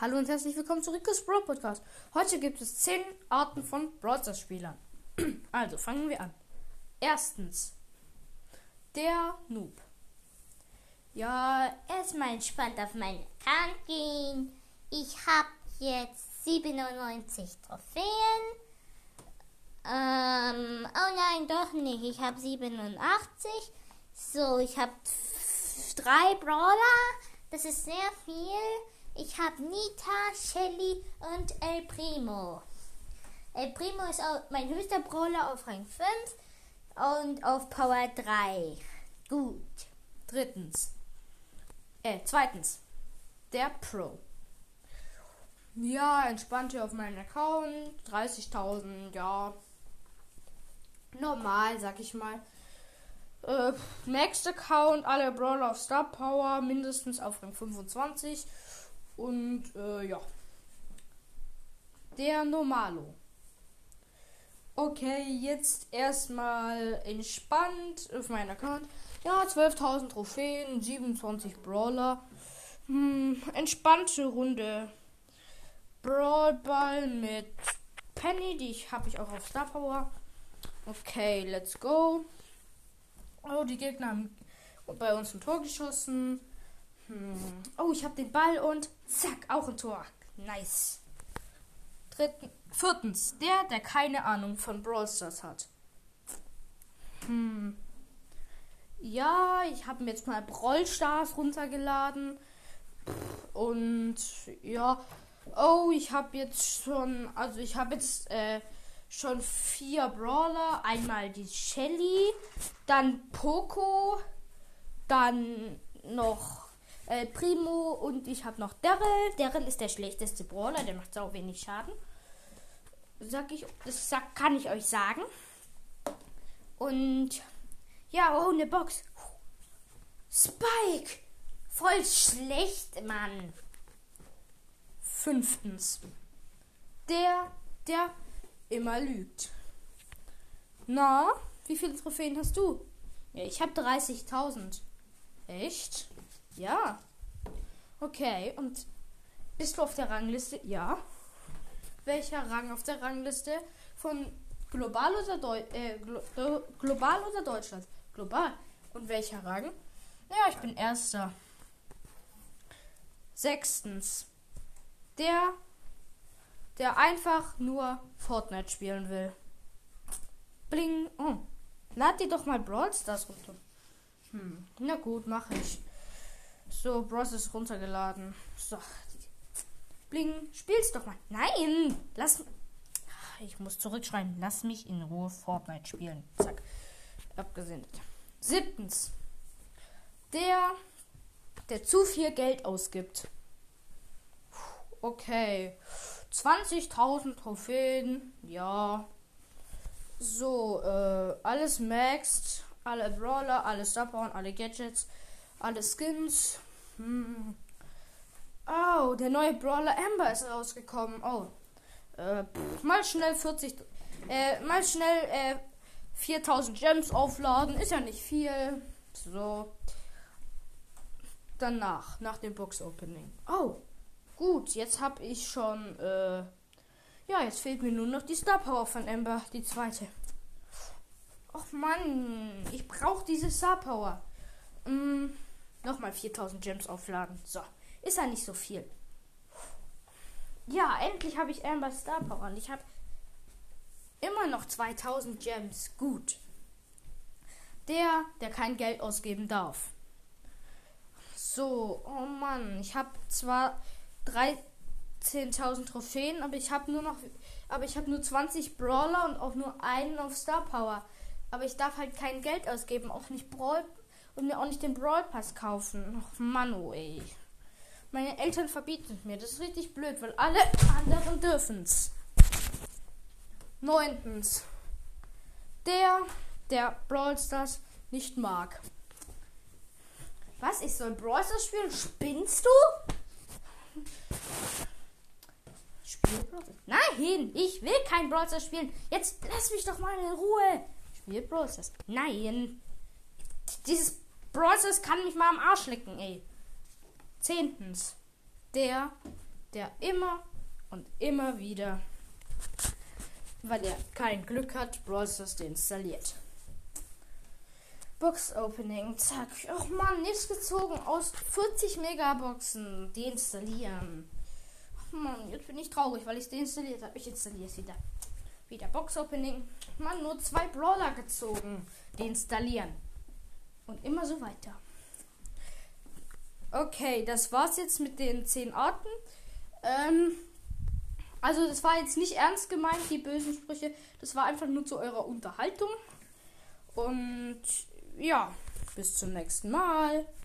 Hallo und herzlich willkommen zu Rico's Brawl Podcast. Heute gibt es 10 Arten von Brawl Spielern. Also fangen wir an. Erstens, der Noob. Ja, erstmal entspannt auf meinen Account gehen. Ich habe jetzt 97 Trophäen. Ähm, oh nein, doch nicht. Ich habe 87. So, ich habe drei Brawler. Das ist sehr viel. Ich habe Nita, Shelly und El Primo. El Primo ist mein höchster Brawler auf Rang 5 und auf Power 3. Gut. Drittens. Äh, zweitens. Der Pro. Ja, entspannt hier auf meinen Account. 30.000, ja. Normal, sag ich mal. Äh, Max Account, alle Brawler auf Star Power, mindestens auf Rang 25. Und äh, ja. Der Normalo. Okay, jetzt erstmal entspannt auf meinen Account. Ja, 12.000 Trophäen, 27 Brawler. Hm, entspannte Runde. Brawlball mit Penny, die ich habe ich auch auf Star Power. Okay, let's go. Oh, die Gegner haben bei uns ein Tor geschossen. Hm. Oh, ich habe den Ball und zack, auch ein Tor. Nice. Dritten, viertens, der, der keine Ahnung von Brawl Stars hat. Hm. Ja, ich habe mir jetzt mal Brawl Stars runtergeladen. Und ja. Oh, ich habe jetzt schon, also ich habe jetzt äh, schon vier Brawler. Einmal die Shelly, dann Poco, dann noch äh, Primo und ich habe noch Daryl. Daryl ist der schlechteste Brawler, der macht sau wenig Schaden. Sag ich, das sag, kann ich euch sagen. Und ja, oh, eine Box. Spike! Voll schlecht, Mann. Fünftens. Der, der immer lügt. Na, wie viele Trophäen hast du? Ja, ich habe 30.000. Echt? Ja. Okay, und bist du auf der Rangliste? Ja. Welcher Rang auf der Rangliste? Von global oder Deu äh, glo äh, global oder Deutschland? Global. Und welcher Rang? Ja, ich bin erster. Sechstens. Der, der einfach nur Fortnite spielen will. Bling. Oh. Lad dir doch mal Brawl Stars runter. Hm. Na gut, mache ich. So, Bros ist runtergeladen. So. Bling, spiel's doch mal. Nein! Lass. Ich muss zurückschreiben. Lass mich in Ruhe Fortnite spielen. Zack. Abgesendet. Siebtens. Der, der zu viel Geld ausgibt. Okay. 20.000 Trophäen. Ja. So, äh, alles maxed. Alle Brawler, alle Starpower, alle Gadgets alle Skins. Hm. Oh, der neue Brawler Amber ist rausgekommen. Oh. Äh, pff, mal schnell 40. Äh, mal schnell äh, 4000 Gems aufladen. Ist ja nicht viel. So. Danach, nach dem Box Opening. Oh. Gut, jetzt habe ich schon. Äh, ja, jetzt fehlt mir nur noch die Star Power von Amber, die zweite. Och Mann, ich brauche diese Star Power. Mm. Nochmal 4000 Gems aufladen. So. Ist ja nicht so viel. Ja, endlich habe ich Amber Star Power und ich habe immer noch 2000 Gems. Gut. Der, der kein Geld ausgeben darf. So, oh Mann, ich habe zwar 13.000 Trophäen, aber ich habe nur noch, aber ich habe nur 20 Brawler und auch nur einen auf Star Power. Aber ich darf halt kein Geld ausgeben, auch nicht Brawl und mir auch nicht den Brawl Pass kaufen. Ach, Manu, ey. Meine Eltern verbieten es mir. Das ist richtig blöd, weil alle anderen dürfen's. Neuntens. Der, der Brawl Stars nicht mag. Was? Ich soll Brawl Stars spielen? Spinnst du? Spiel Brawl Stars? Nein, ich will kein Brawl Stars spielen. Jetzt lass mich doch mal in Ruhe. Spiel Brawl Stars. Nein. Dieses Bros kann mich mal am Arsch lecken, ey. Zehntens. Der, der immer und immer wieder, weil er kein Glück hat, Brawl Stars deinstalliert. Box Opening, zack. Och man, nichts gezogen aus 40 Megaboxen. Deinstallieren. Och man, jetzt bin ich traurig, weil ich es deinstalliert habe. Ich installiere es wieder. Wieder Box Opening. Man, nur zwei Brawler gezogen. Deinstallieren. Und immer so weiter. Okay, das war's jetzt mit den 10 Arten. Ähm, also das war jetzt nicht ernst gemeint, die bösen Sprüche. Das war einfach nur zu eurer Unterhaltung. Und ja, bis zum nächsten Mal.